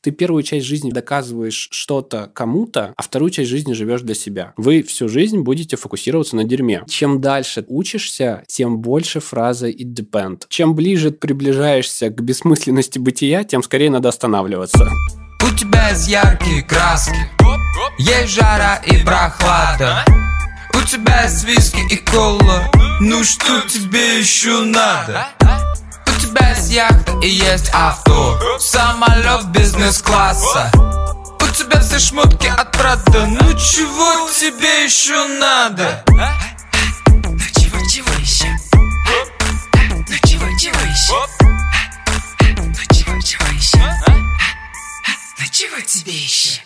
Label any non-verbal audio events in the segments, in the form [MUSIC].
Ты первую часть жизни доказываешь что-то кому-то, а вторую часть жизни живешь для себя. Вы всю жизнь будете фокусироваться на дерьме. Чем дальше учишься, тем больше фраза it depend. Чем ближе приближаешься к бессмысленности бытия, тем скорее надо останавливаться. У тебя есть яркие краски, есть жара и прохлада. У тебя есть виски и кола, ну что тебе еще надо? Есть яхта и есть авто Самолет бизнес-класса У тебя все шмотки от Прада Ну чего тебе еще надо? Ну чего, чего еще? Ну чего, чего еще? Ну чего, чего еще? Ну чего тебе еще?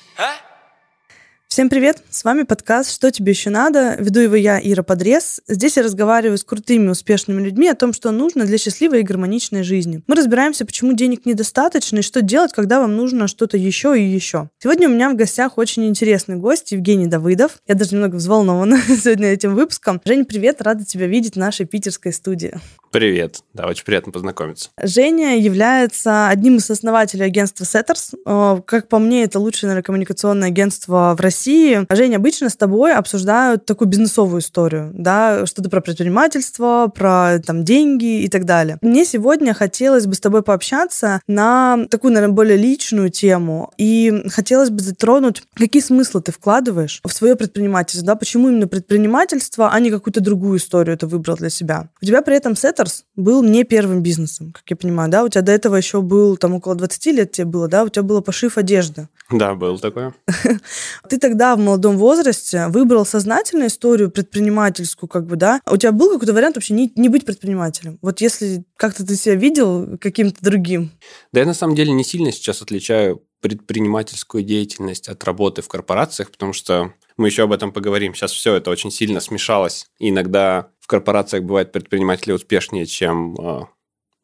Всем привет! С вами подкаст «Что тебе еще надо?». Веду его я, Ира Подрез. Здесь я разговариваю с крутыми, успешными людьми о том, что нужно для счастливой и гармоничной жизни. Мы разбираемся, почему денег недостаточно и что делать, когда вам нужно что-то еще и еще. Сегодня у меня в гостях очень интересный гость Евгений Давыдов. Я даже немного взволнована [LAUGHS] сегодня этим выпуском. Жень, привет! Рада тебя видеть в нашей питерской студии. Привет. Да, очень приятно познакомиться. Женя является одним из основателей агентства Setters. Э, как по мне, это лучшее, наверное, коммуникационное агентство в России. Женя, обычно с тобой обсуждают такую бизнесовую историю, да, что-то про предпринимательство, про там деньги и так далее. Мне сегодня хотелось бы с тобой пообщаться на такую, наверное, более личную тему. И хотелось бы затронуть, какие смыслы ты вкладываешь в свое предпринимательство, да, почему именно предпринимательство, а не какую-то другую историю ты выбрал для себя. У тебя при этом Setters Motors был не первым бизнесом, как я понимаю, да? У тебя до этого еще был, там, около 20 лет тебе было, да? У тебя было пошив одежды. Да, был такое. [LAUGHS] Ты тогда в молодом возрасте выбрал сознательную историю предпринимательскую, как бы, да? У тебя был какой-то вариант вообще не, не быть предпринимателем? Вот если как-то ты себя видел каким-то другим? Да я на самом деле не сильно сейчас отличаю предпринимательскую деятельность от работы в корпорациях, потому что мы еще об этом поговорим. Сейчас все это очень сильно смешалось. И иногда корпорациях бывают предприниматели успешнее, чем э,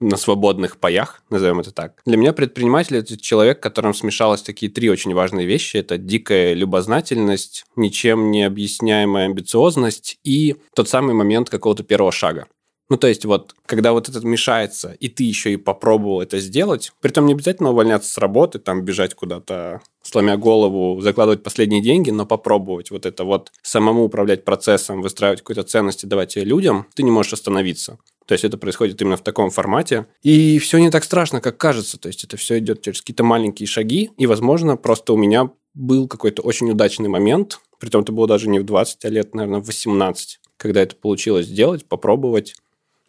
на свободных паях, назовем это так. Для меня предприниматель – это человек, в котором смешалось такие три очень важные вещи. Это дикая любознательность, ничем не объясняемая амбициозность и тот самый момент какого-то первого шага. Ну, то есть вот, когда вот это мешается, и ты еще и попробовал это сделать, притом не обязательно увольняться с работы, там бежать куда-то, сломя голову, закладывать последние деньги, но попробовать вот это вот самому управлять процессом, выстраивать какую-то ценность и давать ее людям, ты не можешь остановиться. То есть это происходит именно в таком формате. И все не так страшно, как кажется. То есть это все идет через какие-то маленькие шаги. И, возможно, просто у меня был какой-то очень удачный момент, притом это было даже не в 20 а лет, наверное, в 18, когда это получилось сделать, попробовать.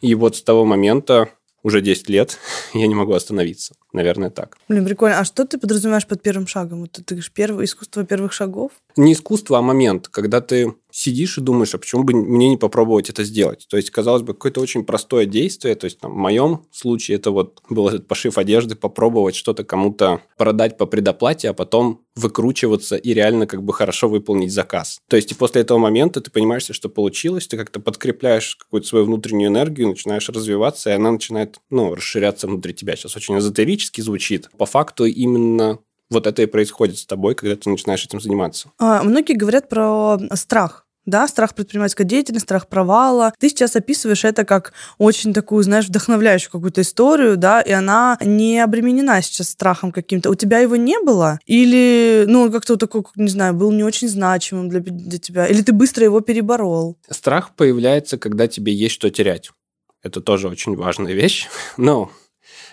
И вот с того момента, уже 10 лет, [LAUGHS] я не могу остановиться. Наверное, так. Блин, прикольно. А что ты подразумеваешь под первым шагом? Вот ты говоришь, первое искусство первых шагов? Не искусство, а момент, когда ты сидишь и думаешь, а почему бы мне не попробовать это сделать? То есть, казалось бы, какое-то очень простое действие. То есть, там, в моем случае это вот был этот пошив одежды, попробовать что-то кому-то продать по предоплате, а потом выкручиваться и реально как бы хорошо выполнить заказ. То есть, и после этого момента ты понимаешь, что получилось, ты как-то подкрепляешь какую-то свою внутреннюю энергию, начинаешь развиваться, и она начинает, ну, расширяться внутри тебя. Сейчас очень эзотерически звучит. По факту именно вот это и происходит с тобой, когда ты начинаешь этим заниматься. А, многие говорят про страх да, страх предпринимательской деятельности, страх провала. Ты сейчас описываешь это как очень такую, знаешь, вдохновляющую какую-то историю, да, и она не обременена сейчас страхом каким-то. У тебя его не было? Или, ну, он как-то вот такой, не знаю, был не очень значимым для, для тебя? Или ты быстро его переборол? Страх появляется, когда тебе есть что терять. Это тоже очень важная [LAUGHS] вещь. Но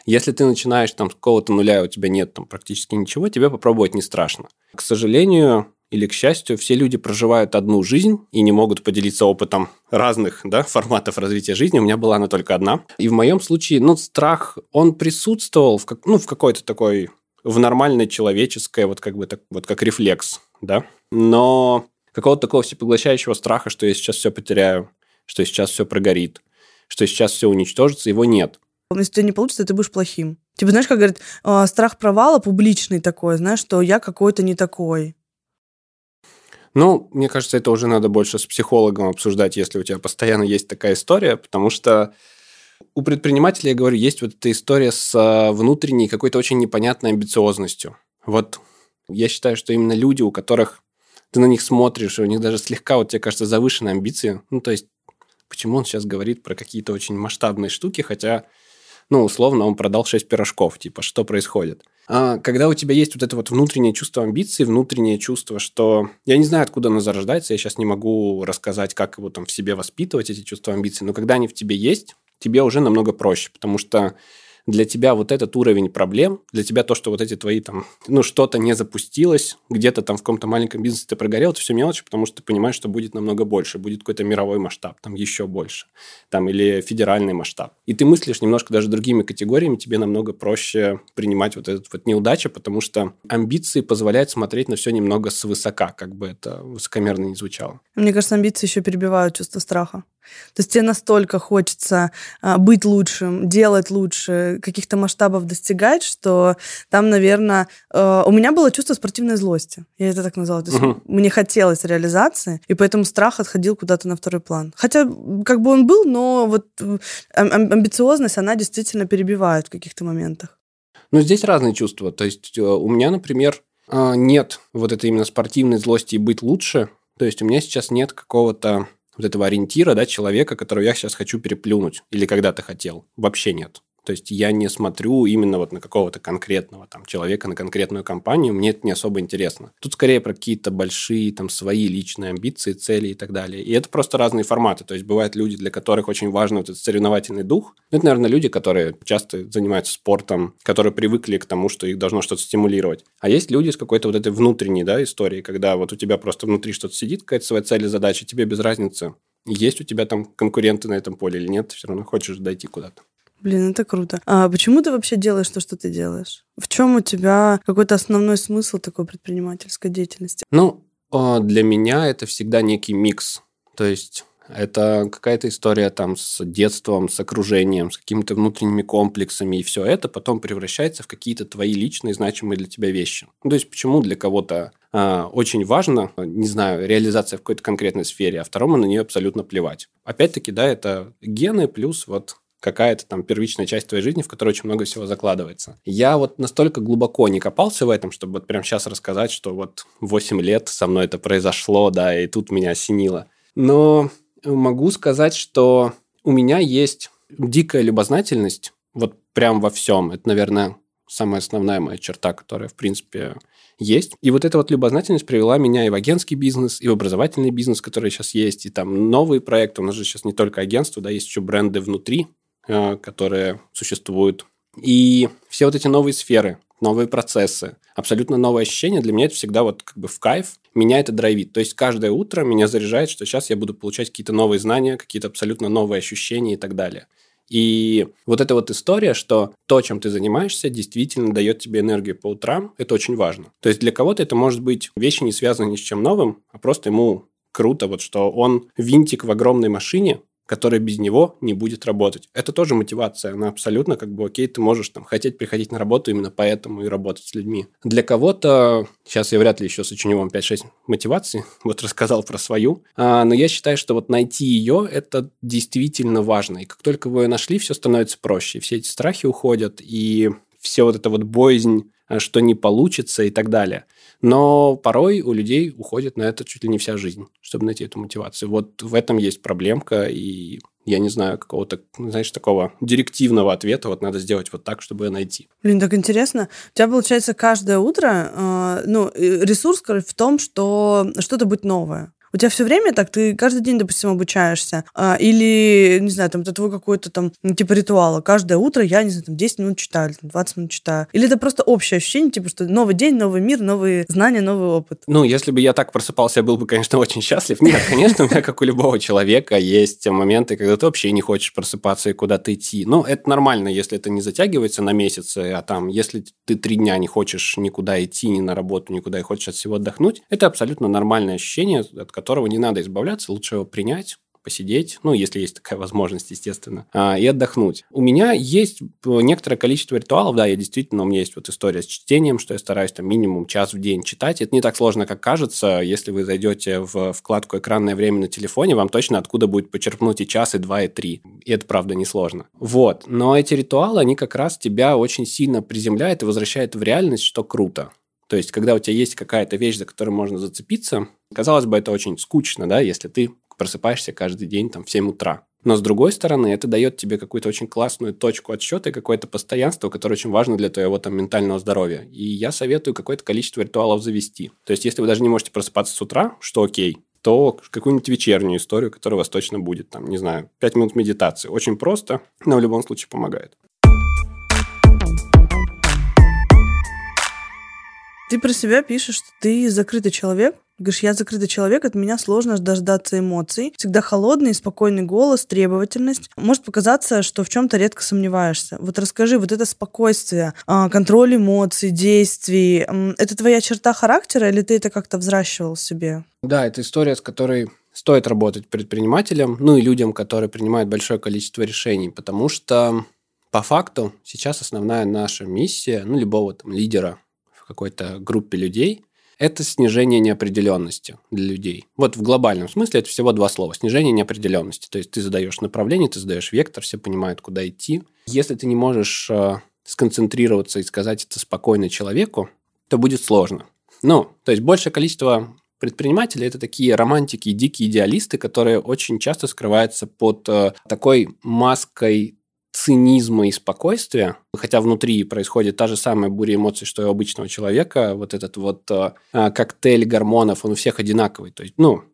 если ты начинаешь там с какого-то нуля, у тебя нет там практически ничего, тебе попробовать не страшно. К сожалению, или к счастью, все люди проживают одну жизнь и не могут поделиться опытом разных да, [LAUGHS] форматов развития жизни. У меня была она только одна. И в моем случае, ну, страх, он присутствовал в, как, ну, в какой-то такой, в нормальной человеческой, вот как бы так, вот как рефлекс, да. Но какого-то такого всепоглощающего страха, что я сейчас все потеряю, что сейчас все прогорит, что сейчас все уничтожится, его нет. Если у тебя не получится, ты будешь плохим. Типа, знаешь, как говорят, «А, страх провала публичный такой, знаешь, что я какой-то не такой. Ну, мне кажется, это уже надо больше с психологом обсуждать, если у тебя постоянно есть такая история, потому что у предпринимателя, я говорю, есть вот эта история с а, внутренней какой-то очень непонятной амбициозностью. Вот я считаю, что именно люди, у которых ты на них смотришь, у них даже слегка, вот тебе кажется, завышенные амбиции. Ну, то есть, почему он сейчас говорит про какие-то очень масштабные штуки, хотя ну, условно, он продал 6 пирожков, типа, что происходит? А когда у тебя есть вот это вот внутреннее чувство амбиций, внутреннее чувство, что... Я не знаю, откуда оно зарождается, я сейчас не могу рассказать, как его там в себе воспитывать, эти чувства амбиций, но когда они в тебе есть, тебе уже намного проще, потому что для тебя вот этот уровень проблем, для тебя то, что вот эти твои там, ну, что-то не запустилось, где-то там в каком-то маленьком бизнесе ты прогорел, это все мелочи, потому что ты понимаешь, что будет намного больше, будет какой-то мировой масштаб, там еще больше, там или федеральный масштаб. И ты мыслишь немножко даже другими категориями, тебе намного проще принимать вот этот вот неудачу, потому что амбиции позволяют смотреть на все немного свысока, как бы это высокомерно не звучало. Мне кажется, амбиции еще перебивают чувство страха. То есть тебе настолько хочется а, быть лучшим, делать лучше, каких-то масштабов достигать, что там, наверное, э, у меня было чувство спортивной злости. Я это так назвала. То есть угу. мне хотелось реализации, и поэтому страх отходил куда-то на второй план. Хотя как бы он был, но вот э, амбициозность, она действительно перебивает в каких-то моментах. Ну, здесь разные чувства. То есть э, у меня, например, нет вот этой именно спортивной злости и быть лучше. То есть у меня сейчас нет какого-то вот этого ориентира, да, человека, которого я сейчас хочу переплюнуть или когда-то хотел. Вообще нет. То есть я не смотрю именно вот на какого-то конкретного там человека, на конкретную компанию, мне это не особо интересно. Тут скорее про какие-то большие там свои личные амбиции, цели и так далее. И это просто разные форматы. То есть бывают люди, для которых очень важен вот этот соревновательный дух. Это, наверное, люди, которые часто занимаются спортом, которые привыкли к тому, что их должно что-то стимулировать. А есть люди с какой-то вот этой внутренней да, историей, когда вот у тебя просто внутри что-то сидит, какая-то своя цель и задача, тебе без разницы, есть у тебя там конкуренты на этом поле или нет, все равно хочешь дойти куда-то. Блин, это круто. А почему ты вообще делаешь то, что ты делаешь? В чем у тебя какой-то основной смысл такой предпринимательской деятельности? Ну, а, для меня это всегда некий микс. То есть это какая-то история там с детством, с окружением, с какими-то внутренними комплексами, и все это потом превращается в какие-то твои личные значимые для тебя вещи. Ну, то есть почему для кого-то э, очень важно, не знаю, реализация в какой-то конкретной сфере, а второму на нее абсолютно плевать. Опять-таки, да, это гены плюс вот какая-то там первичная часть твоей жизни, в которой очень много всего закладывается. Я вот настолько глубоко не копался в этом, чтобы вот прямо сейчас рассказать, что вот 8 лет со мной это произошло, да, и тут меня осенило. Но могу сказать, что у меня есть дикая любознательность вот прям во всем. Это, наверное, самая основная моя черта, которая, в принципе, есть. И вот эта вот любознательность привела меня и в агентский бизнес, и в образовательный бизнес, который сейчас есть, и там новые проекты. У нас же сейчас не только агентство, да, есть еще бренды внутри, которые существуют. И все вот эти новые сферы, новые процессы, абсолютно новые ощущения, для меня это всегда вот как бы в кайф, меня это драйвит. То есть каждое утро меня заряжает, что сейчас я буду получать какие-то новые знания, какие-то абсолютно новые ощущения и так далее. И вот эта вот история, что то, чем ты занимаешься, действительно дает тебе энергию по утрам, это очень важно. То есть для кого-то это может быть вещи, не связанные ни с чем новым, а просто ему круто, вот что он винтик в огромной машине, которая без него не будет работать. Это тоже мотивация, она абсолютно как бы окей, ты можешь там хотеть приходить на работу именно поэтому и работать с людьми. Для кого-то, сейчас я вряд ли еще сочиню вам 5-6 мотиваций, [LAUGHS] вот рассказал про свою, а, но я считаю, что вот найти ее, это действительно важно, и как только вы ее нашли, все становится проще, все эти страхи уходят, и все вот это вот боязнь, а, что не получится и так далее – но порой у людей уходит на это чуть ли не вся жизнь, чтобы найти эту мотивацию. Вот в этом есть проблемка, и я не знаю какого-то, знаешь, такого директивного ответа, вот надо сделать вот так, чтобы найти. Блин, так интересно. У тебя, получается, каждое утро, э, ну, ресурс в том, что что-то будет новое. У тебя все время так, ты каждый день, допустим, обучаешься. А, или, не знаю, там, это твой какой-то там, ну, типа, ритуал. Каждое утро я, не знаю, там, 10 минут читаю, или 20 минут читаю. Или это просто общее ощущение, типа, что новый день, новый мир, новые знания, новый опыт. Ну, если бы я так просыпался, я был бы, конечно, [LAUGHS] очень счастлив. Нет, конечно, у меня, как у любого человека, есть моменты, когда ты вообще не хочешь просыпаться и куда-то идти. Но это нормально, если это не затягивается на месяцы, а там, если ты три дня не хочешь никуда идти, ни на работу, никуда, и хочешь от всего отдохнуть, это абсолютно нормальное ощущение, от которого не надо избавляться, лучше его принять, посидеть, ну, если есть такая возможность, естественно, а, и отдохнуть. У меня есть некоторое количество ритуалов, да, я действительно, у меня есть вот история с чтением, что я стараюсь там минимум час в день читать. Это не так сложно, как кажется. Если вы зайдете в вкладку «Экранное время» на телефоне, вам точно откуда будет почерпнуть и час, и два, и три. И это, правда, несложно. Вот. Но эти ритуалы, они как раз тебя очень сильно приземляют и возвращают в реальность, что круто. То есть, когда у тебя есть какая-то вещь, за которую можно зацепиться, казалось бы, это очень скучно, да, если ты просыпаешься каждый день там в 7 утра. Но с другой стороны, это дает тебе какую-то очень классную точку отсчета и какое-то постоянство, которое очень важно для твоего там ментального здоровья. И я советую какое-то количество ритуалов завести. То есть, если вы даже не можете просыпаться с утра, что окей, то какую-нибудь вечернюю историю, которая у вас точно будет. Там, не знаю, 5 минут медитации. Очень просто, но в любом случае помогает. Ты про себя пишешь, что ты закрытый человек. Говоришь, я закрытый человек, от меня сложно дождаться эмоций. Всегда холодный, спокойный голос, требовательность. Может показаться, что в чем-то редко сомневаешься. Вот расскажи, вот это спокойствие, а, контроль эмоций, действий, это твоя черта характера или ты это как-то взращивал в себе? Да, это история, с которой стоит работать предпринимателям, ну и людям, которые принимают большое количество решений, потому что по факту сейчас основная наша миссия, ну, любого там лидера какой-то группе людей, это снижение неопределенности для людей. Вот в глобальном смысле это всего два слова. Снижение неопределенности. То есть ты задаешь направление, ты задаешь вектор, все понимают, куда идти. Если ты не можешь э, сконцентрироваться и сказать это спокойно человеку, то будет сложно. Ну, то есть большее количество предпринимателей это такие романтики и дикие идеалисты, которые очень часто скрываются под э, такой маской цинизма и спокойствия, хотя внутри происходит та же самая буря эмоций, что и у обычного человека, вот этот вот э, коктейль гормонов, он у всех одинаковый. То есть, ну,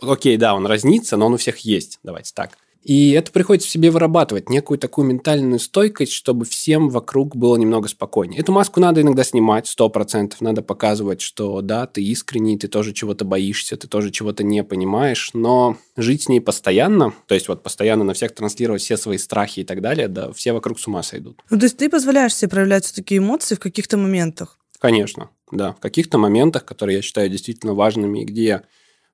окей, да, он разнится, но он у всех есть, давайте так. И это приходится в себе вырабатывать, некую такую ментальную стойкость, чтобы всем вокруг было немного спокойнее. Эту маску надо иногда снимать, сто процентов. Надо показывать, что да, ты искренний, ты тоже чего-то боишься, ты тоже чего-то не понимаешь, но жить с ней постоянно, то есть вот постоянно на всех транслировать все свои страхи и так далее, да, все вокруг с ума сойдут. Ну, то есть ты позволяешь себе проявлять такие эмоции в каких-то моментах? Конечно, да. В каких-то моментах, которые я считаю действительно важными, где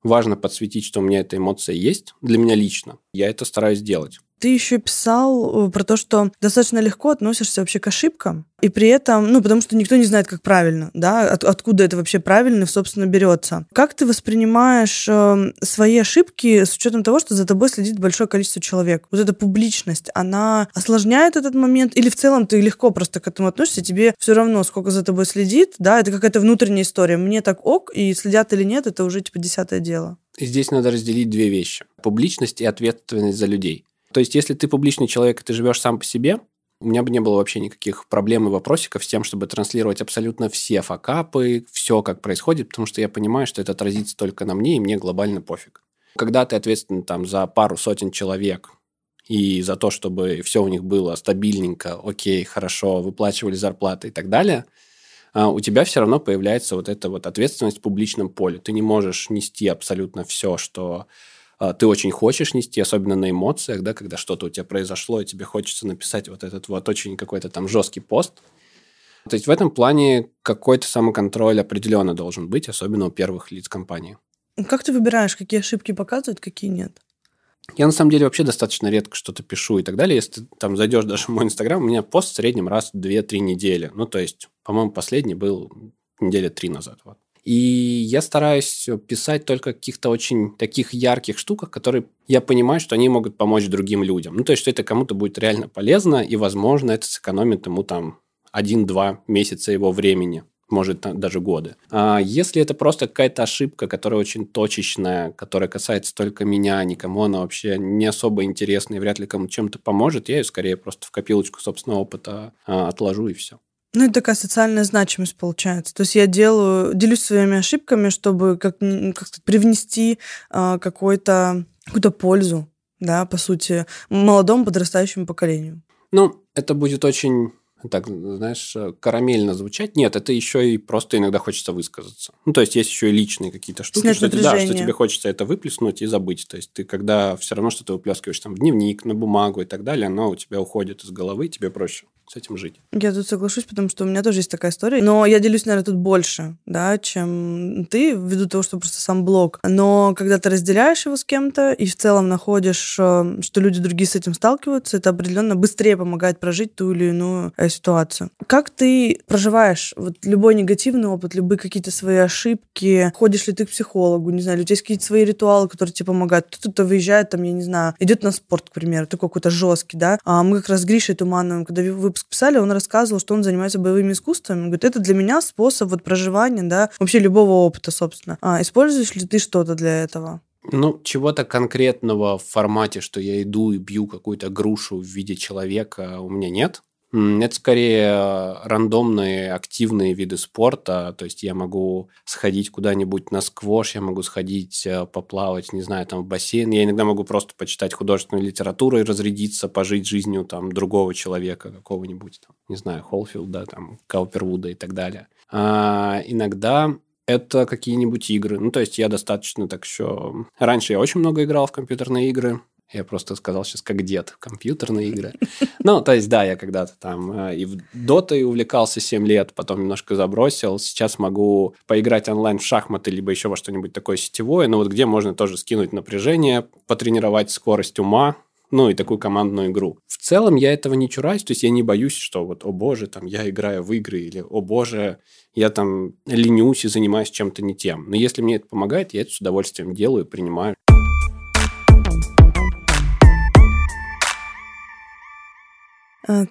важно подсветить, что у меня эта эмоция есть, для меня лично. Я это стараюсь делать. Ты еще писал э, про то, что достаточно легко относишься вообще к ошибкам, и при этом, ну, потому что никто не знает, как правильно, да, от, откуда это вообще правильно, собственно, берется. Как ты воспринимаешь э, свои ошибки с учетом того, что за тобой следит большое количество человек? Вот эта публичность, она осложняет этот момент, или в целом ты легко просто к этому относишься, тебе все равно, сколько за тобой следит, да, это какая-то внутренняя история. Мне так ок, и следят или нет, это уже типа десятое дело. И здесь надо разделить две вещи. Публичность и ответственность за людей. То есть, если ты публичный человек, и ты живешь сам по себе, у меня бы не было вообще никаких проблем и вопросиков с тем, чтобы транслировать абсолютно все факапы, все, как происходит, потому что я понимаю, что это отразится только на мне, и мне глобально пофиг. Когда ты ответственен там за пару сотен человек, и за то, чтобы все у них было стабильненько, окей, хорошо, выплачивали зарплаты и так далее, а, у тебя все равно появляется вот эта вот ответственность в публичном поле. Ты не можешь нести абсолютно все, что ты очень хочешь нести, особенно на эмоциях, да, когда что-то у тебя произошло, и тебе хочется написать вот этот вот очень какой-то там жесткий пост. То есть в этом плане какой-то самоконтроль определенно должен быть, особенно у первых лиц компании. Как ты выбираешь, какие ошибки показывают, какие нет? Я на самом деле вообще достаточно редко что-то пишу и так далее. Если ты там зайдешь даже в мой инстаграм, у меня пост в среднем раз в 2-3 недели. Ну, то есть, по-моему, последний был недели три назад. Вот. И я стараюсь писать только о каких-то очень таких ярких штуках, которые я понимаю, что они могут помочь другим людям. Ну, то есть, что это кому-то будет реально полезно, и, возможно, это сэкономит ему там один-два месяца его времени может даже годы. А если это просто какая-то ошибка, которая очень точечная, которая касается только меня, никому она вообще не особо интересна и вряд ли кому чем-то поможет, я ее скорее просто в копилочку собственного опыта а, отложу и все. Ну, это такая социальная значимость получается. То есть я делаю, делюсь своими ошибками, чтобы как, как привнести э, какой-то, какую-то пользу, да, по сути, молодому подрастающему поколению. Ну, это будет очень так, знаешь, карамельно звучать. Нет, это еще и просто иногда хочется высказаться. Ну, то есть, есть еще и личные какие-то штуки, Снять что, да, что тебе хочется это выплеснуть и забыть. То есть, ты когда все равно что-то выплескиваешь там в дневник, на бумагу и так далее, оно у тебя уходит из головы, тебе проще с этим жить. Я тут соглашусь, потому что у меня тоже есть такая история. Но я делюсь, наверное, тут больше, да, чем ты, ввиду того, что просто сам блог. Но когда ты разделяешь его с кем-то и в целом находишь, э, что люди другие с этим сталкиваются, это определенно быстрее помогает прожить ту или иную э, ситуацию. Как ты проживаешь вот любой негативный опыт, любые какие-то свои ошибки? Ходишь ли ты к психологу, не знаю, у тебя есть какие-то свои ритуалы, которые тебе помогают? Кто-то выезжает, там, я не знаю, идет на спорт, к примеру, такой какой-то жесткий, да? А мы как раз с Гришей Тумановым, когда выпуск писали, он рассказывал, что он занимается боевыми искусствами. Он говорит, это для меня способ вот проживания, да, вообще любого опыта, собственно. А используешь ли ты что-то для этого? Ну, чего-то конкретного в формате, что я иду и бью какую-то грушу в виде человека, у меня нет. Это скорее рандомные активные виды спорта. То есть я могу сходить куда-нибудь на сквош, я могу сходить э, поплавать, не знаю, там в бассейн. Я иногда могу просто почитать художественную литературу и разрядиться, пожить жизнью там другого человека, какого-нибудь, там, не знаю, Холфилда, там, Каупервуда и так далее. А иногда это какие-нибудь игры. Ну, то есть я достаточно так еще... Раньше я очень много играл в компьютерные игры. Я просто сказал сейчас как дед. Компьютерные игры. Ну, то есть, да, я когда-то там э, и в Дотой увлекался 7 лет, потом немножко забросил. Сейчас могу поиграть онлайн в шахматы, либо еще во что-нибудь такое сетевое, но вот где можно тоже скинуть напряжение, потренировать скорость ума, ну и такую командную игру. В целом я этого не чураюсь, то есть я не боюсь, что вот, о боже, там я играю в игры, или о боже, я там ленюсь и занимаюсь чем-то не тем. Но если мне это помогает, я это с удовольствием делаю, принимаю.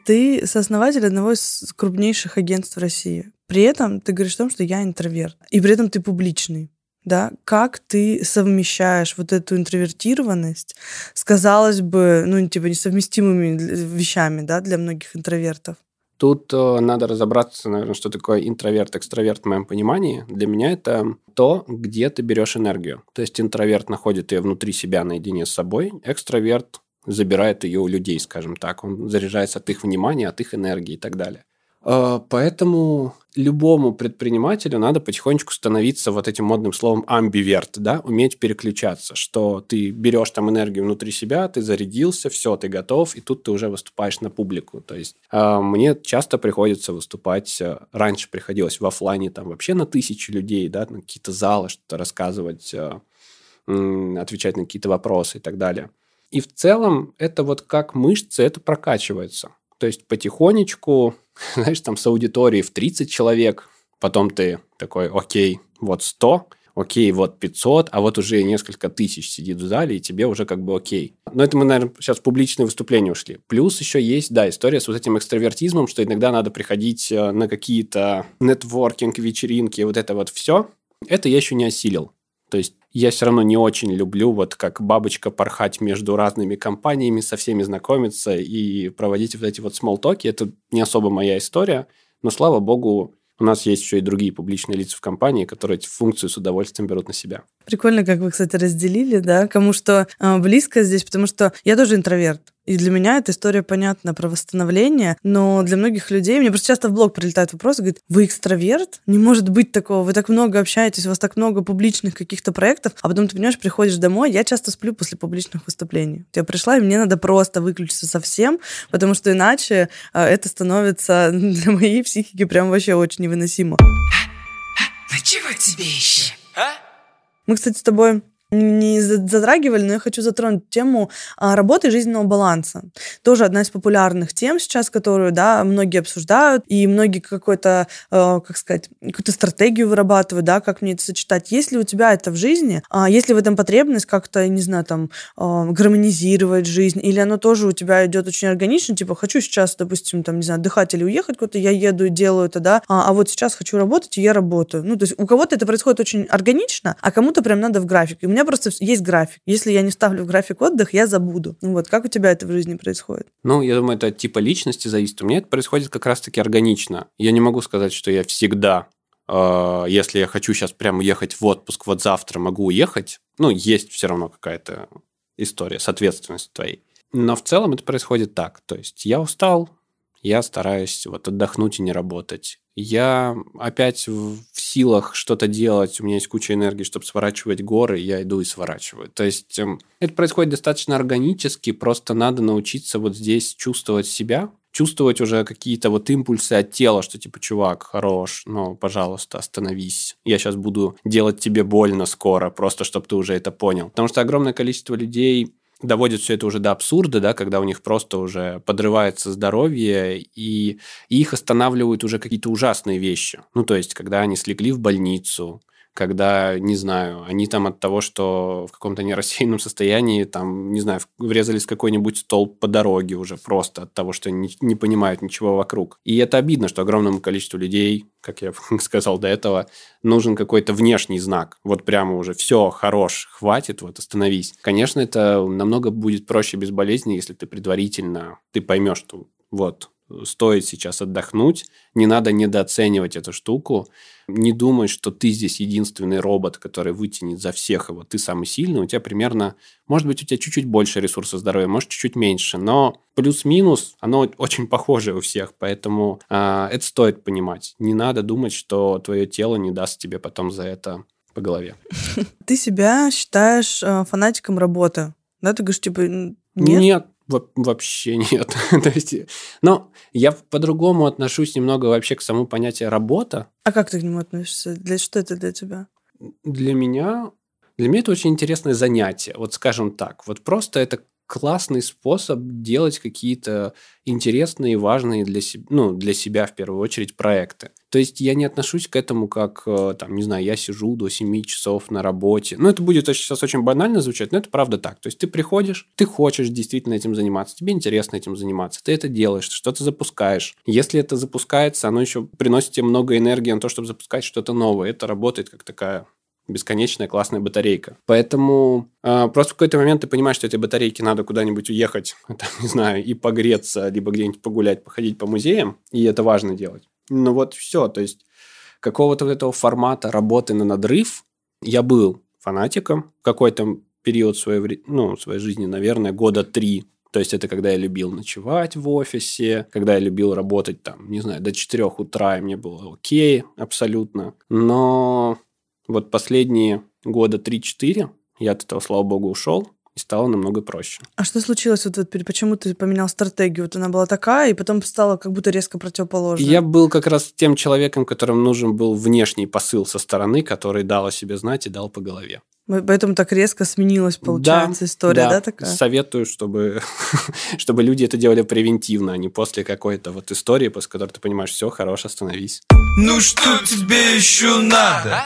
Ты сооснователь одного из крупнейших агентств России. При этом ты говоришь о том, что я интроверт. И при этом ты публичный. Да? Как ты совмещаешь вот эту интровертированность с, казалось бы, ну, типа, несовместимыми вещами, да, для многих интровертов? Тут э, надо разобраться, наверное, что такое интроверт, экстраверт в моем понимании. Для меня это то, где ты берешь энергию. То есть интроверт находит ее внутри себя наедине с собой, экстраверт забирает ее у людей, скажем так. Он заряжается от их внимания, от их энергии и так далее. А, поэтому любому предпринимателю надо потихонечку становиться вот этим модным словом амбиверт, да, уметь переключаться, что ты берешь там энергию внутри себя, ты зарядился, все, ты готов, и тут ты уже выступаешь на публику. То есть а, мне часто приходится выступать, э, раньше приходилось в офлайне там вообще на тысячи людей, да, на какие-то залы, что-то рассказывать, э, отвечать на какие-то вопросы и так далее. И в целом это вот как мышцы, это прокачивается. То есть потихонечку, [LAUGHS] знаешь, там с аудиторией в 30 человек, потом ты такой, окей, вот 100, окей, вот 500, а вот уже несколько тысяч сидит в зале, и тебе уже как бы окей. Но это мы, наверное, сейчас в публичное выступление ушли. Плюс еще есть, да, история с вот этим экстравертизмом, что иногда надо приходить э, на какие-то нетворкинг, вечеринки, вот это вот все. Это я еще не осилил. То есть я все равно не очень люблю вот как бабочка порхать между разными компаниями, со всеми знакомиться и проводить вот эти вот смолтоки. Это не особо моя история, но, слава богу, у нас есть еще и другие публичные лица в компании, которые эти функции с удовольствием берут на себя. Прикольно, как вы, кстати, разделили, да, кому что э, близко здесь, потому что я тоже интроверт. И для меня эта история понятна про восстановление, но для многих людей, мне просто часто в блог прилетают вопросы, говорят, вы экстраверт? Не может быть такого, вы так много общаетесь, у вас так много публичных каких-то проектов, а потом ты, понимаешь, приходишь домой, я часто сплю после публичных выступлений. Я пришла, и мне надо просто выключиться совсем, потому что иначе э, это становится [LAUGHS] для моей психики прям вообще очень невыносимо. Ну чего тебе еще? А? Мы, кстати, с тобой не затрагивали, но я хочу затронуть тему а, работы и жизненного баланса. Тоже одна из популярных тем сейчас, которую, да, многие обсуждают, и многие какой-то, э, как сказать, какую-то стратегию вырабатывают, да, как мне это сочетать. Есть ли у тебя это в жизни? А есть ли в этом потребность как-то, не знаю, там, гармонизировать жизнь? Или оно тоже у тебя идет очень органично, типа, хочу сейчас, допустим, там, не знаю, отдыхать или уехать куда-то, я еду и делаю это, да, а, а вот сейчас хочу работать, и я работаю. Ну, то есть у кого-то это происходит очень органично, а кому-то прям надо в график. И у меня меня просто есть график. Если я не ставлю в график отдых, я забуду. Ну вот, как у тебя это в жизни происходит? Ну, я думаю, это от типа личности зависит. У меня это происходит как раз-таки органично. Я не могу сказать, что я всегда э, если я хочу сейчас прямо уехать в отпуск, вот завтра могу уехать, ну, есть все равно какая-то история с ответственностью твоей. Но в целом это происходит так. То есть я устал, я стараюсь вот отдохнуть и не работать. Я опять в силах что-то делать, у меня есть куча энергии, чтобы сворачивать горы, я иду и сворачиваю. То есть эм, это происходит достаточно органически, просто надо научиться вот здесь чувствовать себя, чувствовать уже какие-то вот импульсы от тела, что типа, чувак, хорош, но, пожалуйста, остановись. Я сейчас буду делать тебе больно скоро, просто чтобы ты уже это понял. Потому что огромное количество людей доводят все это уже до абсурда, да, когда у них просто уже подрывается здоровье, и, и их останавливают уже какие-то ужасные вещи. Ну, то есть, когда они слегли в больницу, когда, не знаю, они там от того, что в каком-то нерассеянном состоянии, там, не знаю, врезались в какой-нибудь столб по дороге уже просто от того, что не, не понимают ничего вокруг. И это обидно, что огромному количеству людей, как я [LAUGHS] сказал до этого, нужен какой-то внешний знак. Вот прямо уже все, хорош, хватит, вот остановись. Конечно, это намного будет проще без болезни, если ты предварительно, ты поймешь, что вот, стоит сейчас отдохнуть, не надо недооценивать эту штуку, не думать, что ты здесь единственный робот, который вытянет за всех его, ты самый сильный, у тебя примерно, может быть, у тебя чуть-чуть больше ресурсов здоровья, может, чуть-чуть меньше, но плюс-минус, оно очень похоже у всех, поэтому э, это стоит понимать. Не надо думать, что твое тело не даст тебе потом за это по голове. [LAUGHS] Ты себя считаешь э, фанатиком работы, да? Ты говоришь, типа, нет? Нет, вообще [LAUGHS] нет. То есть, но я по-другому отношусь немного вообще к самому понятию работа. А как ты к нему относишься? Для что это для тебя? Для меня, для меня это очень интересное занятие. Вот скажем так, вот просто это классный способ делать какие-то интересные, важные для, себя, ну, для себя в первую очередь проекты. То есть я не отношусь к этому как, э, там, не знаю, я сижу до 7 часов на работе. Ну, это будет сейчас очень банально звучать, но это правда так. То есть ты приходишь, ты хочешь действительно этим заниматься, тебе интересно этим заниматься, ты это делаешь, что-то запускаешь. Если это запускается, оно еще приносит тебе много энергии на то, чтобы запускать что-то новое. Это работает как такая бесконечная классная батарейка. Поэтому э, просто в какой-то момент ты понимаешь, что этой батарейке надо куда-нибудь уехать, [LAUGHS] там, не знаю, и погреться, либо где-нибудь погулять, походить по музеям, и это важно делать. Ну вот все, то есть какого-то вот этого формата работы на надрыв я был фанатиком в какой-то период своей, ну, своей жизни, наверное, года три. То есть это когда я любил ночевать в офисе, когда я любил работать там, не знаю, до 4 утра, и мне было окей абсолютно. Но вот последние года 3-4 я от этого, слава богу, ушел, и стало намного проще. А что случилось? Вот, вот почему ты поменял стратегию? Вот она была такая, и потом стала как будто резко противоположной. Я был как раз тем человеком, которым нужен был внешний посыл со стороны, который дал о себе знать и дал по голове. Поэтому так резко сменилась, получается, да, история, да, да такая? Советую, чтобы, [LAUGHS] чтобы люди это делали превентивно, а не после какой-то вот истории, после которой ты понимаешь, все, хорош, остановись. Ну что тебе еще надо?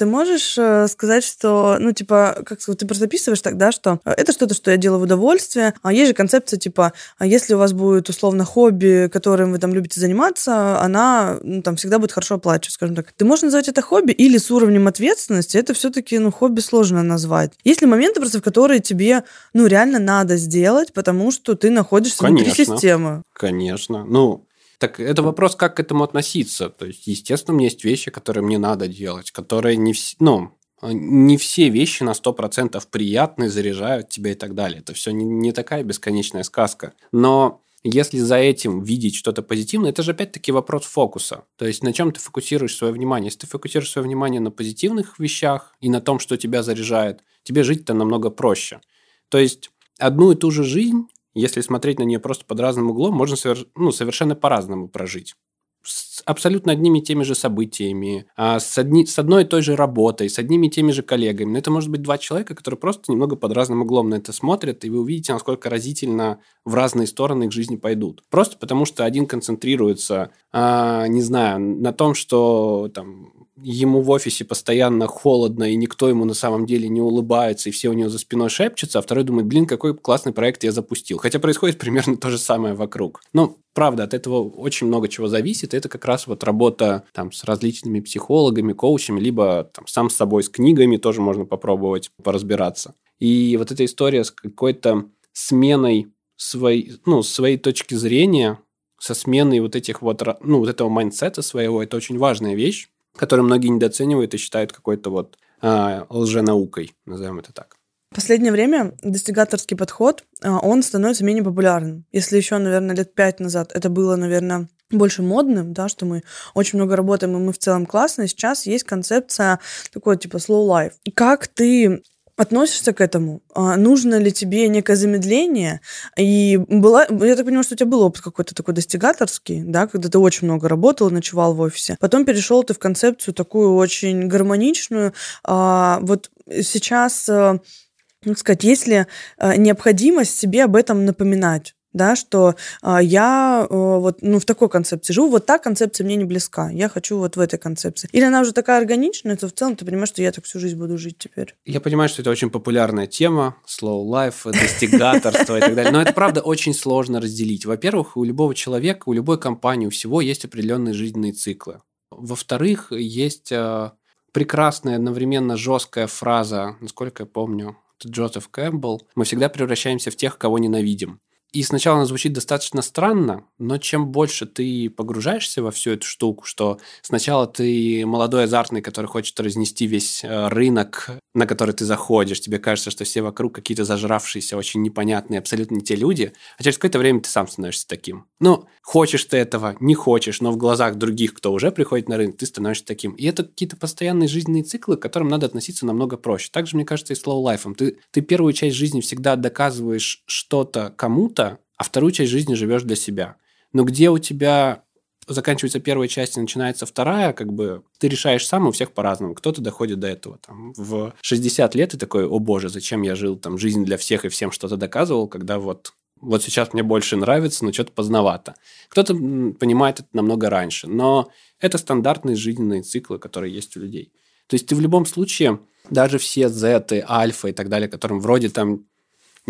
Ты можешь э, сказать, что, ну, типа, как ты просто описываешь тогда, что э, это что-то, что я делаю в удовольствие, а есть же концепция, типа, а если у вас будет, условно, хобби, которым вы там любите заниматься, она, ну, там, всегда будет хорошо оплачивать, скажем так. Ты можешь назвать это хобби или с уровнем ответственности, это все-таки, ну, хобби сложно назвать. Есть ли моменты просто, в которые тебе, ну, реально надо сделать, потому что ты находишься Конечно. внутри системы? Конечно. Ну, так это вопрос, как к этому относиться. То есть, естественно, у меня есть вещи, которые мне надо делать, которые не все, ну, не все вещи на 100% приятны, заряжают тебя и так далее. Это все не, не такая бесконечная сказка. Но если за этим видеть что-то позитивное, это же опять-таки вопрос фокуса. То есть на чем ты фокусируешь свое внимание. Если ты фокусируешь свое внимание на позитивных вещах и на том, что тебя заряжает, тебе жить-то намного проще. То есть одну и ту же жизнь если смотреть на нее просто под разным углом, можно совер... ну, совершенно по-разному прожить. С абсолютно одними и теми же событиями, а с, одни... с одной и той же работой, с одними и теми же коллегами. Но это может быть два человека, которые просто немного под разным углом на это смотрят, и вы увидите, насколько разительно в разные стороны их жизни пойдут. Просто потому, что один концентрируется, а, не знаю, на том, что там ему в офисе постоянно холодно, и никто ему на самом деле не улыбается, и все у него за спиной шепчутся, а второй думает, блин, какой классный проект я запустил. Хотя происходит примерно то же самое вокруг. Но правда, от этого очень много чего зависит. Это как раз вот работа там с различными психологами, коучами, либо там сам с собой с книгами тоже можно попробовать поразбираться. И вот эта история с какой-то сменой своей, ну, своей точки зрения, со сменой вот этих вот, ну, вот этого mindset а своего, это очень важная вещь который многие недооценивают и считают какой-то вот э, лженаукой, назовем это так. В последнее время достигаторский подход, а, он становится менее популярным. Если еще, наверное, лет пять назад это было, наверное, больше модным, да, что мы очень много работаем, и мы в целом классно. Сейчас есть концепция такой, типа, slow life. Как ты относишься к этому? А нужно ли тебе некое замедление? И была, я так понимаю, что у тебя был опыт какой-то такой достигаторский, да, когда ты очень много работал, ночевал в офисе. Потом перешел ты в концепцию такую очень гармоничную. А, вот сейчас, как сказать, есть ли а, необходимость себе об этом напоминать? Да, что а, я э, вот ну, в такой концепции живу, вот та концепция мне не близка, я хочу вот в этой концепции. Или она уже такая органичная, то в целом ты понимаешь, что я так всю жизнь буду жить теперь. Я понимаю, что это очень популярная тема, slow life, достигаторство и так далее, но это правда очень сложно разделить. Во-первых, у любого человека, у любой компании, у всего есть определенные жизненные циклы. Во-вторых, есть э, прекрасная одновременно жесткая фраза, насколько я помню, Джозеф Кэмпбелл, мы всегда превращаемся в тех, кого ненавидим. И сначала она звучит достаточно странно, но чем больше ты погружаешься во всю эту штуку, что сначала ты молодой азартный, который хочет разнести весь э, рынок, на который ты заходишь, тебе кажется, что все вокруг какие-то зажравшиеся, очень непонятные, абсолютно не те люди, а через какое-то время ты сам становишься таким. Ну, хочешь ты этого, не хочешь, но в глазах других, кто уже приходит на рынок, ты становишься таким. И это какие-то постоянные жизненные циклы, к которым надо относиться намного проще. Также, мне кажется, и с life. Ты, ты первую часть жизни всегда доказываешь что-то кому-то, а вторую часть жизни живешь для себя. Но где у тебя заканчивается первая часть и начинается вторая, как бы ты решаешь сам, у всех по-разному. Кто-то доходит до этого. Там, в 60 лет и такой, о боже, зачем я жил, там, жизнь для всех и всем что-то доказывал, когда вот вот сейчас мне больше нравится, но что-то поздновато. Кто-то понимает это намного раньше, но это стандартные жизненные циклы, которые есть у людей. То есть ты в любом случае, даже все Z, альфа и так далее, которым вроде там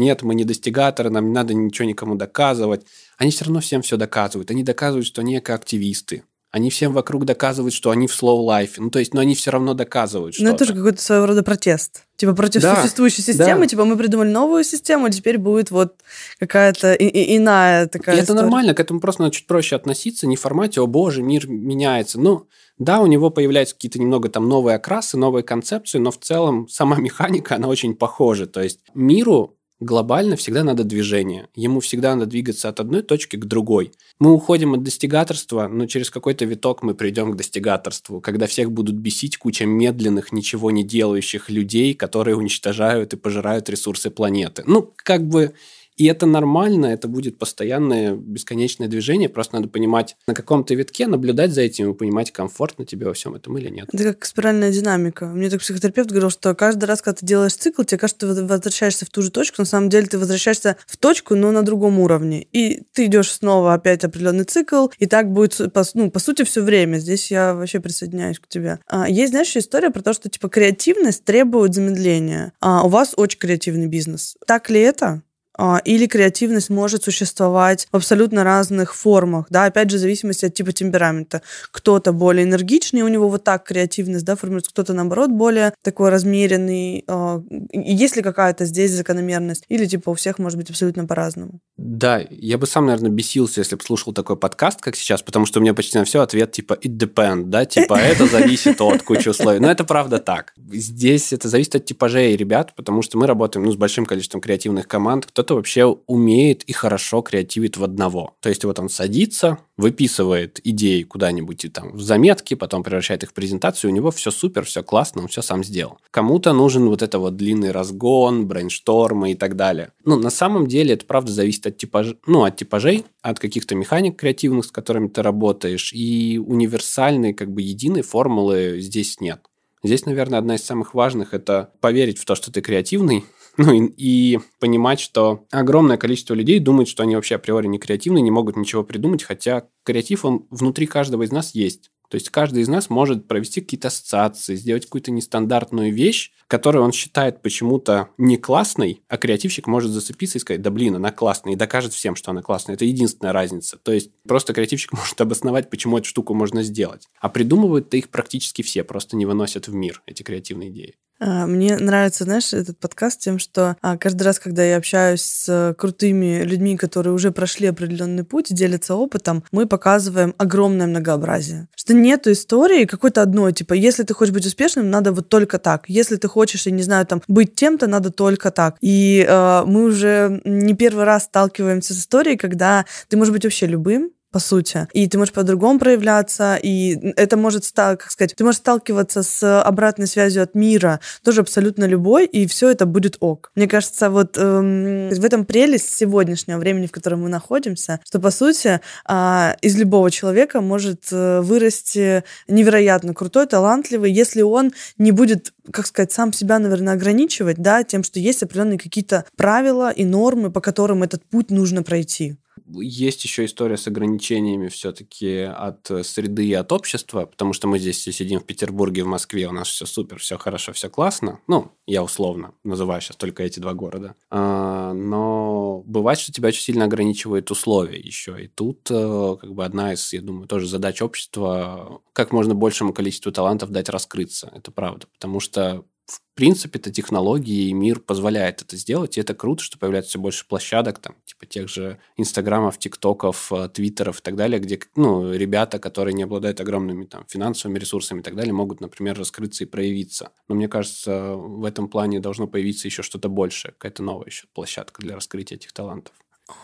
нет, мы не достигаторы, нам не надо ничего никому доказывать. Они все равно всем все доказывают. Они доказывают, что они экоактивисты. Они всем вокруг доказывают, что они в slow life. Ну, то есть, но они все равно доказывают что Ну, это же какой-то своего рода протест. Типа против да, существующей системы, да. типа мы придумали новую систему, а теперь будет вот какая-то и- и- иная такая И это нормально, к этому просто надо чуть проще относиться, не в формате «О боже, мир меняется». Ну, да, у него появляются какие-то немного там новые окрасы, новые концепции, но в целом сама [LAUGHS] механика, она очень похожа. То есть миру глобально всегда надо движение. Ему всегда надо двигаться от одной точки к другой. Мы уходим от достигаторства, но через какой-то виток мы придем к достигаторству, когда всех будут бесить куча медленных, ничего не делающих людей, которые уничтожают и пожирают ресурсы планеты. Ну, как бы и это нормально, это будет постоянное бесконечное движение. Просто надо понимать на каком-то витке, наблюдать за этим и понимать, комфортно тебе во всем этом или нет. Это как спиральная динамика. Мне так психотерапевт говорил, что каждый раз, когда ты делаешь цикл, тебе кажется, ты возвращаешься в ту же точку. На самом деле ты возвращаешься в точку, но на другом уровне. И ты идешь снова опять определенный цикл, и так будет, ну, по сути, все время. Здесь я вообще присоединяюсь к тебе. А, есть, знаешь, история про то, что, типа, креативность требует замедления. А у вас очень креативный бизнес. Так ли это? А, или креативность может существовать в абсолютно разных формах, да, опять же, в зависимости от типа темперамента. Кто-то более энергичный, у него вот так креативность, да, формируется, кто-то, наоборот, более такой размеренный. А, есть ли какая-то здесь закономерность? Или, типа, у всех может быть абсолютно по-разному? Да, я бы сам, наверное, бесился, если бы слушал такой подкаст, как сейчас, потому что у меня почти на все ответ типа it depends, да, типа [LAUGHS] это зависит от кучи условий. Но это правда так. Здесь это зависит от типажей ребят, потому что мы работаем ну, с большим количеством креативных команд. Кто-то кто вообще умеет и хорошо креативит в одного. То есть вот он садится, выписывает идеи куда-нибудь и там в заметки, потом превращает их в презентацию, у него все супер, все классно, он все сам сделал. Кому-то нужен вот это вот длинный разгон, брейнштормы и так далее. Ну, на самом деле это правда зависит от типажей, ну, от типажей, от каких-то механик креативных, с которыми ты работаешь, и универсальной, как бы единой формулы здесь нет. Здесь, наверное, одна из самых важных – это поверить в то, что ты креативный, ну и, и понимать, что огромное количество людей думает, что они вообще априори не креативны, не могут ничего придумать, хотя креатив, он внутри каждого из нас есть. То есть каждый из нас может провести какие-то ассоциации, сделать какую-то нестандартную вещь, которую он считает почему-то не классной, а креативщик может зацепиться и сказать, да блин, она классная, и докажет всем, что она классная. Это единственная разница. То есть просто креативщик [LAUGHS] может обосновать, почему эту штуку можно сделать. А придумывают-то их практически все, просто не выносят в мир эти креативные идеи. А, мне нравится, знаешь, этот подкаст тем, что а, каждый раз, когда я общаюсь с крутыми людьми, которые уже прошли определенный путь делятся опытом, мы показываем огромное многообразие. Что нету истории какой-то одной, типа, если ты хочешь быть успешным, надо вот только так. Если ты хочешь, я не знаю, там, быть тем-то, надо только так. И э, мы уже не первый раз сталкиваемся с историей, когда ты можешь быть вообще любым, по сути. И ты можешь по-другому проявляться, и это может, как сказать, ты можешь сталкиваться с обратной связью от мира, тоже абсолютно любой, и все это будет ок. Мне кажется, вот эм, в этом прелесть сегодняшнего времени, в котором мы находимся, что, по сути, э, из любого человека может э, вырасти невероятно крутой, талантливый, если он не будет, как сказать, сам себя, наверное, ограничивать, да, тем, что есть определенные какие-то правила и нормы, по которым этот путь нужно пройти есть еще история с ограничениями все-таки от э, среды и от общества, потому что мы здесь все сидим в Петербурге, в Москве, у нас все супер, все хорошо, все классно. Ну, я условно называю сейчас только эти два города. А, но бывает, что тебя очень сильно ограничивают условия еще. И тут э, как бы одна из, я думаю, тоже задач общества, как можно большему количеству талантов дать раскрыться. Это правда. Потому что в принципе-то технологии и мир позволяет это сделать, и это круто, что появляется все больше площадок, там, типа тех же Инстаграмов, ТикТоков, э, Твиттеров и так далее, где, ну, ребята, которые не обладают огромными там финансовыми ресурсами и так далее, могут, например, раскрыться и проявиться. Но мне кажется, в этом плане должно появиться еще что-то большее, какая-то новая еще площадка для раскрытия этих талантов.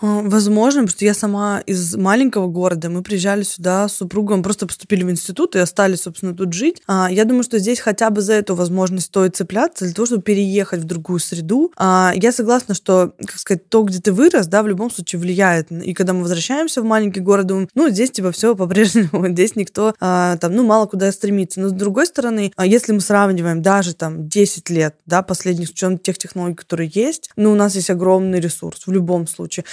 А, возможно, потому что я сама из маленького города. Мы приезжали сюда с супругом, просто поступили в институт и остались, собственно, тут жить. А, я думаю, что здесь хотя бы за эту возможность стоит цепляться, для того, чтобы переехать в другую среду. А, я согласна, что, как сказать, то, где ты вырос, да, в любом случае влияет. И когда мы возвращаемся в маленький город, думаем, ну, здесь типа все по-прежнему, [LAUGHS] здесь никто там, ну, мало куда стремится. Но с другой стороны, если мы сравниваем даже там 10 лет, да, последних, с учетом тех технологий, которые есть, ну, у нас есть огромный ресурс в любом случае.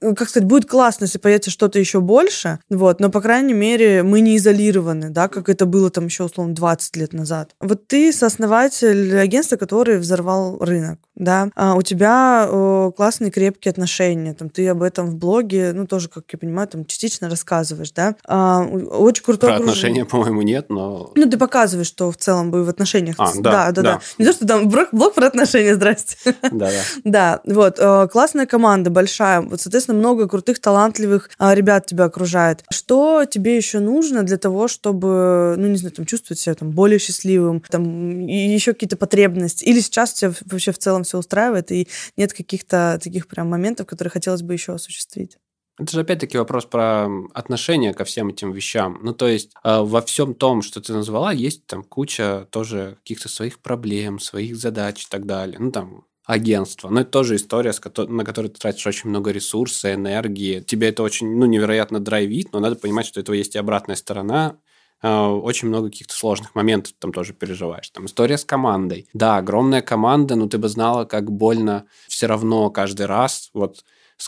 Как сказать, будет классно, если появится что-то еще больше, вот, но, по крайней мере, мы не изолированы, да, как это было там еще, условно, 20 лет назад. Вот ты сооснователь агентства, который взорвал рынок, да, а у тебя о, классные крепкие отношения, там, ты об этом в блоге, ну, тоже, как я понимаю, там, частично рассказываешь, да, а, очень крутой Про отношения, по-моему, нет, но... Ну, ты показываешь, что в целом вы в отношениях. А, да, да, да, да. Не то, что там блог про отношения, [LAUGHS] здрасте. Да, да. [LAUGHS] Да, вот, классная команда, большая, вот, соответственно, много крутых, талантливых а, ребят тебя окружает. Что тебе еще нужно для того, чтобы, ну, не знаю, там, чувствовать себя там более счастливым, там, еще какие-то потребности? Или сейчас тебя вообще в целом все устраивает, и нет каких-то таких прям моментов, которые хотелось бы еще осуществить? Это же опять-таки вопрос про отношение ко всем этим вещам. Ну, то есть э, во всем том, что ты назвала, есть там куча тоже каких-то своих проблем, своих задач и так далее. Ну, там агентство. Но это тоже история, на которую ты тратишь очень много ресурсов, энергии. Тебе это очень, ну, невероятно драйвит, но надо понимать, что этого есть и обратная сторона. А, очень много каких-то сложных моментов там тоже переживаешь. Там история с командой. Да, огромная команда, но ты бы знала, как больно все равно каждый раз. Вот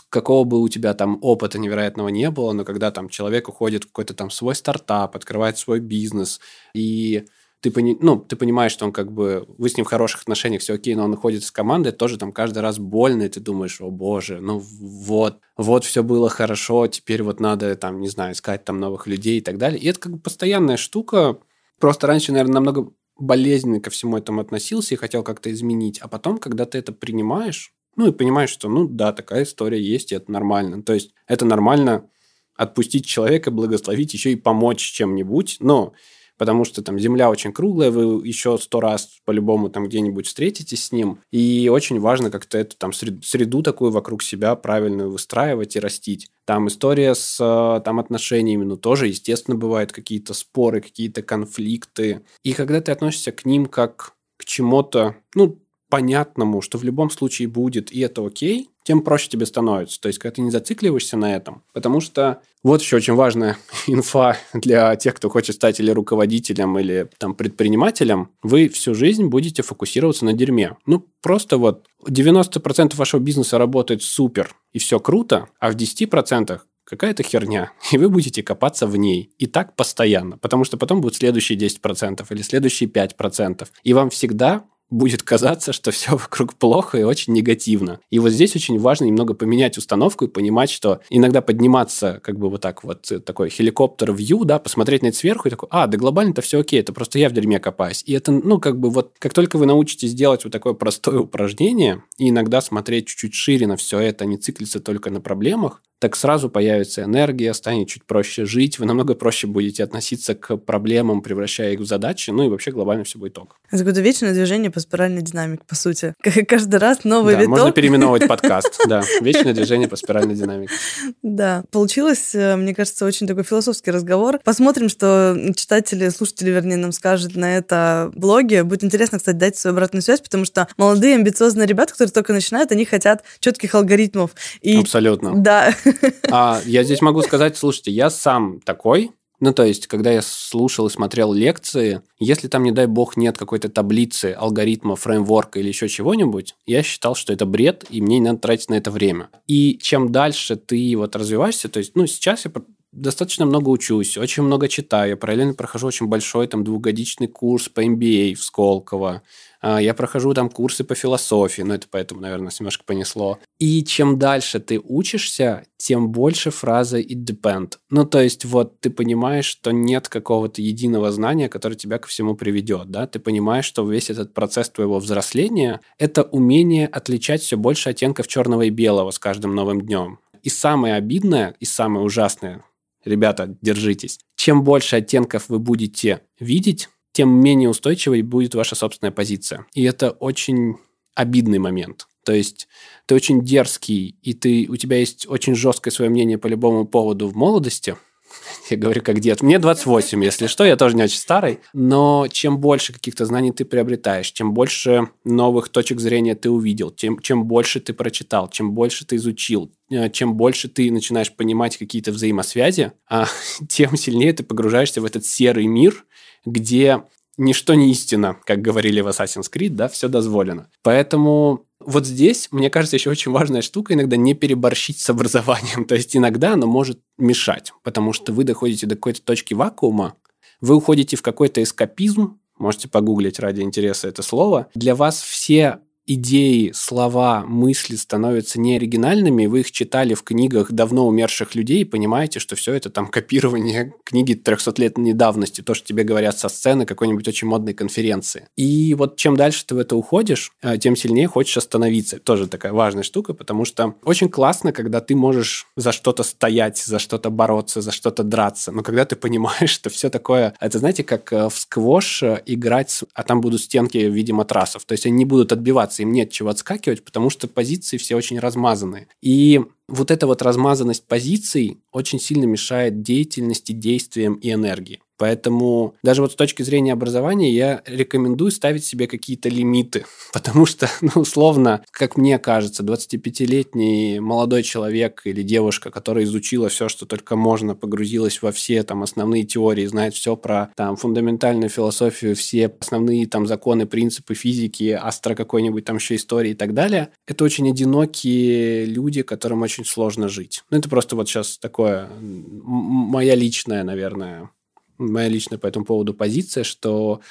какого бы у тебя там опыта невероятного не было, но когда там человек уходит в какой-то там свой стартап, открывает свой бизнес, и ты, пони, ну, ты понимаешь, что он как бы, вы с ним в хороших отношениях, все окей, но он уходит с команды, тоже там каждый раз больно, и ты думаешь, о боже, ну вот, вот все было хорошо, теперь вот надо там, не знаю, искать там новых людей и так далее. И это как бы постоянная штука. Просто раньше, наверное, намного болезненно ко всему этому относился и хотел как-то изменить. А потом, когда ты это принимаешь, ну и понимаешь, что, ну да, такая история есть, и это нормально. То есть это нормально отпустить человека, благословить, еще и помочь чем-нибудь. Но потому что там Земля очень круглая, вы еще сто раз по-любому там где-нибудь встретитесь с ним, и очень важно как-то эту там среду такую вокруг себя правильную выстраивать и растить. Там история с э, там отношениями, ну тоже, естественно, бывают какие-то споры, какие-то конфликты. И когда ты относишься к ним как к чему-то, ну, понятному, что в любом случае будет, и это окей, тем проще тебе становится. То есть, когда ты не зацикливаешься на этом. Потому что вот еще очень важная [LAUGHS] инфа для тех, кто хочет стать или руководителем, или там предпринимателем. Вы всю жизнь будете фокусироваться на дерьме. Ну, просто вот 90% вашего бизнеса работает супер, и все круто, а в 10% какая-то херня, [LAUGHS] и вы будете копаться в ней. И так постоянно, потому что потом будут следующие 10% или следующие 5%. И вам всегда будет казаться, что все вокруг плохо и очень негативно. И вот здесь очень важно немного поменять установку и понимать, что иногда подниматься как бы вот так вот, э, такой хеликоптер вью, да, посмотреть на это сверху и такой, а, да глобально-то все окей, это просто я в дерьме копаюсь. И это, ну, как бы вот, как только вы научитесь делать вот такое простое упражнение и иногда смотреть чуть-чуть шире на все это, а не циклиться только на проблемах, так сразу появится энергия, станет чуть проще жить, вы намного проще будете относиться к проблемам, превращая их в задачи, ну и вообще глобально все будет ок. Это какое-то вечное движение по спиральной динамике, по сути. Как каждый раз новый Да, виток. можно переименовывать [LAUGHS] подкаст. Да, вечное движение по спиральной динамике. Да, получилось, э, мне кажется, очень такой философский разговор. Посмотрим, что читатели, слушатели, вернее, нам скажут на это блоге. Будет интересно, кстати, дать свою обратную связь, потому что молодые, амбициозные ребята, которые только начинают, они хотят четких алгоритмов. И Абсолютно. да, [LAUGHS] А я здесь могу сказать, слушайте, я сам такой. Ну, то есть, когда я слушал и смотрел лекции, если там, не дай бог, нет какой-то таблицы, алгоритма, фреймворка или еще чего-нибудь, я считал, что это бред, и мне не надо тратить на это время. И чем дальше ты вот развиваешься, то есть, ну, сейчас я достаточно много учусь, очень много читаю, я параллельно прохожу очень большой там двухгодичный курс по MBA в Сколково, я прохожу там курсы по философии, ну, это поэтому, наверное, немножко понесло. И чем дальше ты учишься, тем больше фраза it depend. Ну, то есть вот ты понимаешь, что нет какого-то единого знания, которое тебя ко всему приведет, да? Ты понимаешь, что весь этот процесс твоего взросления – это умение отличать все больше оттенков черного и белого с каждым новым днем. И самое обидное, и самое ужасное, ребята, держитесь, чем больше оттенков вы будете видеть, тем менее устойчивой будет ваша собственная позиция. И это очень обидный момент. То есть ты очень дерзкий, и ты, у тебя есть очень жесткое свое мнение по любому поводу в молодости. [LAUGHS] Я говорю как дед. Мне 28, если что, я тоже не очень старый. Но чем больше каких-то знаний ты приобретаешь, чем больше новых точек зрения ты увидел, тем, чем больше ты прочитал, чем больше ты изучил, э, чем больше ты начинаешь понимать какие-то взаимосвязи, а, [LAUGHS] тем сильнее ты погружаешься в этот серый мир, где ничто не истина, как говорили в Assassin's Creed, да, все дозволено. Поэтому вот здесь, мне кажется, еще очень важная штука иногда не переборщить с образованием. [LAUGHS] То есть иногда оно может мешать, потому что вы доходите до какой-то точки вакуума, вы уходите в какой-то эскапизм, можете погуглить ради интереса это слово. Для вас все идеи, слова, мысли становятся неоригинальными, вы их читали в книгах давно умерших людей и понимаете, что все это там копирование [LAUGHS] книги 300-летней давности, то, что тебе говорят со сцены какой-нибудь очень модной конференции. И вот чем дальше ты в это уходишь, э, тем сильнее хочешь остановиться. Тоже такая важная штука, потому что очень классно, когда ты можешь за что-то стоять, за что-то бороться, за что-то драться, но когда ты понимаешь, что все такое... Это, знаете, как э, в сквош э, играть, а там будут стенки в виде матрасов, то есть они не будут отбиваться, им нет чего отскакивать, потому что позиции все очень размазаны. И вот эта вот размазанность позиций очень сильно мешает деятельности, действиям и энергии. Поэтому даже вот с точки зрения образования я рекомендую ставить себе какие-то лимиты, [LAUGHS] потому что, ну, условно, как мне кажется, 25-летний молодой человек или девушка, которая изучила все, что только можно, погрузилась во все там основные теории, знает все про там фундаментальную философию, все основные там законы, принципы физики, астро какой-нибудь там еще истории и так далее, это очень одинокие люди, которым очень сложно жить. Ну, это просто вот сейчас такое моя личная, наверное, моя личная по этому поводу позиция, что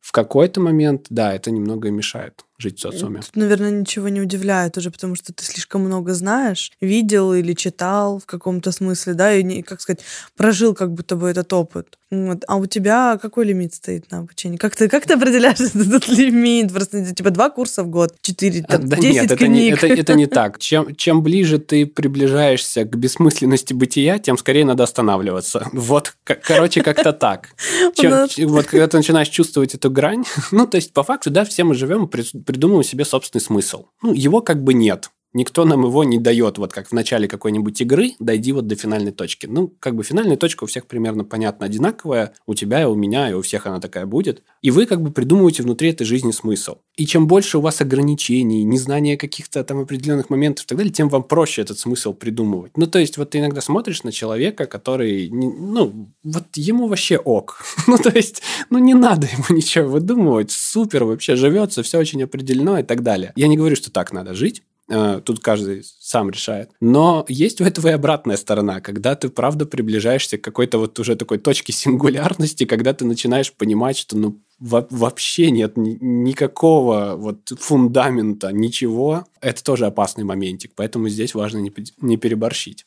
в какой-то момент, да, это немного мешает жить в социуме. Тут, наверное, ничего не удивляет уже, потому что ты слишком много знаешь, видел или читал в каком-то смысле, да, и, как сказать, прожил как будто бы этот опыт. Вот. А у тебя какой лимит стоит на обучение? Как ты, как ты определяешь [LAUGHS] этот лимит? Просто типа два курса в год, четыре, там, да десять нет, это книг. не, это, это не [LAUGHS] так. Чем, чем ближе ты приближаешься к бессмысленности бытия, тем скорее надо останавливаться. [LAUGHS] Вот, короче, как-то так. Чем- вот когда ты начинаешь чувствовать эту грань, ну, то есть, по факту, да, все мы живем при- придумываем себе собственный смысл. Ну, его как бы нет. Никто нам его не дает, вот как в начале какой-нибудь игры, дойди вот до финальной точки. Ну, как бы финальная точка у всех примерно понятно одинаковая, у тебя и у меня, и у всех она такая будет. И вы как бы придумываете внутри этой жизни смысл. И чем больше у вас ограничений, незнания каких-то там определенных моментов и так далее, тем вам проще этот смысл придумывать. Ну, то есть, вот ты иногда смотришь на человека, который, ну, вот ему вообще ок. [LAUGHS] Ну, то есть, ну, не надо ему ничего выдумывать, супер вообще живется, все очень определено и так далее. Я не говорю, что так надо жить, Тут каждый сам решает. Но есть у этого и обратная сторона, когда ты, правда, приближаешься к какой-то вот уже такой точке сингулярности, когда ты начинаешь понимать, что ну во- вообще нет ни- никакого вот фундамента, ничего. Это тоже опасный моментик, поэтому здесь важно не, не переборщить.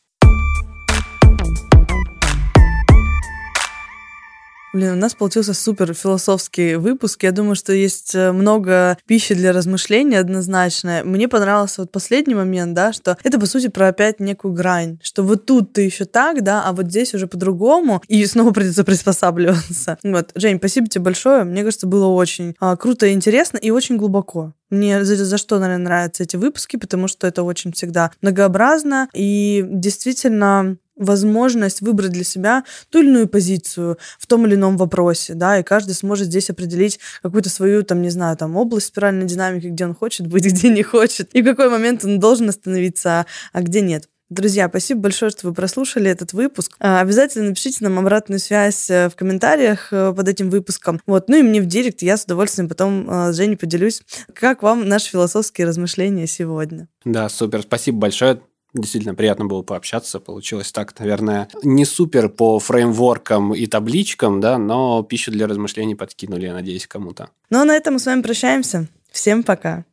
Блин, у нас получился супер философский выпуск. Я думаю, что есть э, много пищи для размышления однозначно. Мне понравился вот последний момент, да, что это, по сути, про опять некую грань, что вот тут ты еще так, да, а вот здесь уже по-другому, и снова придется приспосабливаться. [LAUGHS] Вот, Жень, спасибо тебе большое. Мне кажется, было очень а, круто и интересно, и очень глубоко. Мне за, за что, наверное, нравятся эти выпуски, потому что это очень всегда многообразно и действительно возможность выбрать для себя ту или иную позицию в том или ином вопросе, да, и каждый сможет здесь определить какую-то свою, там, не знаю, там, область спиральной динамики, где он хочет быть, [LAUGHS] где не хочет, и в какой момент он должен остановиться, а где нет. Друзья, спасибо большое, что вы прослушали этот выпуск. А, обязательно напишите нам обратную связь э, в комментариях э, под этим выпуском. Вот. Ну и мне в директ, я с удовольствием потом э, с Женей поделюсь, как вам наши философские размышления сегодня. Да, супер. Спасибо большое. Действительно приятно было пообщаться. Получилось так, наверное, не супер по фреймворкам и табличкам, да, но пищу для размышлений подкинули, я надеюсь, кому-то. Ну а на этом мы с вами прощаемся. Всем пока.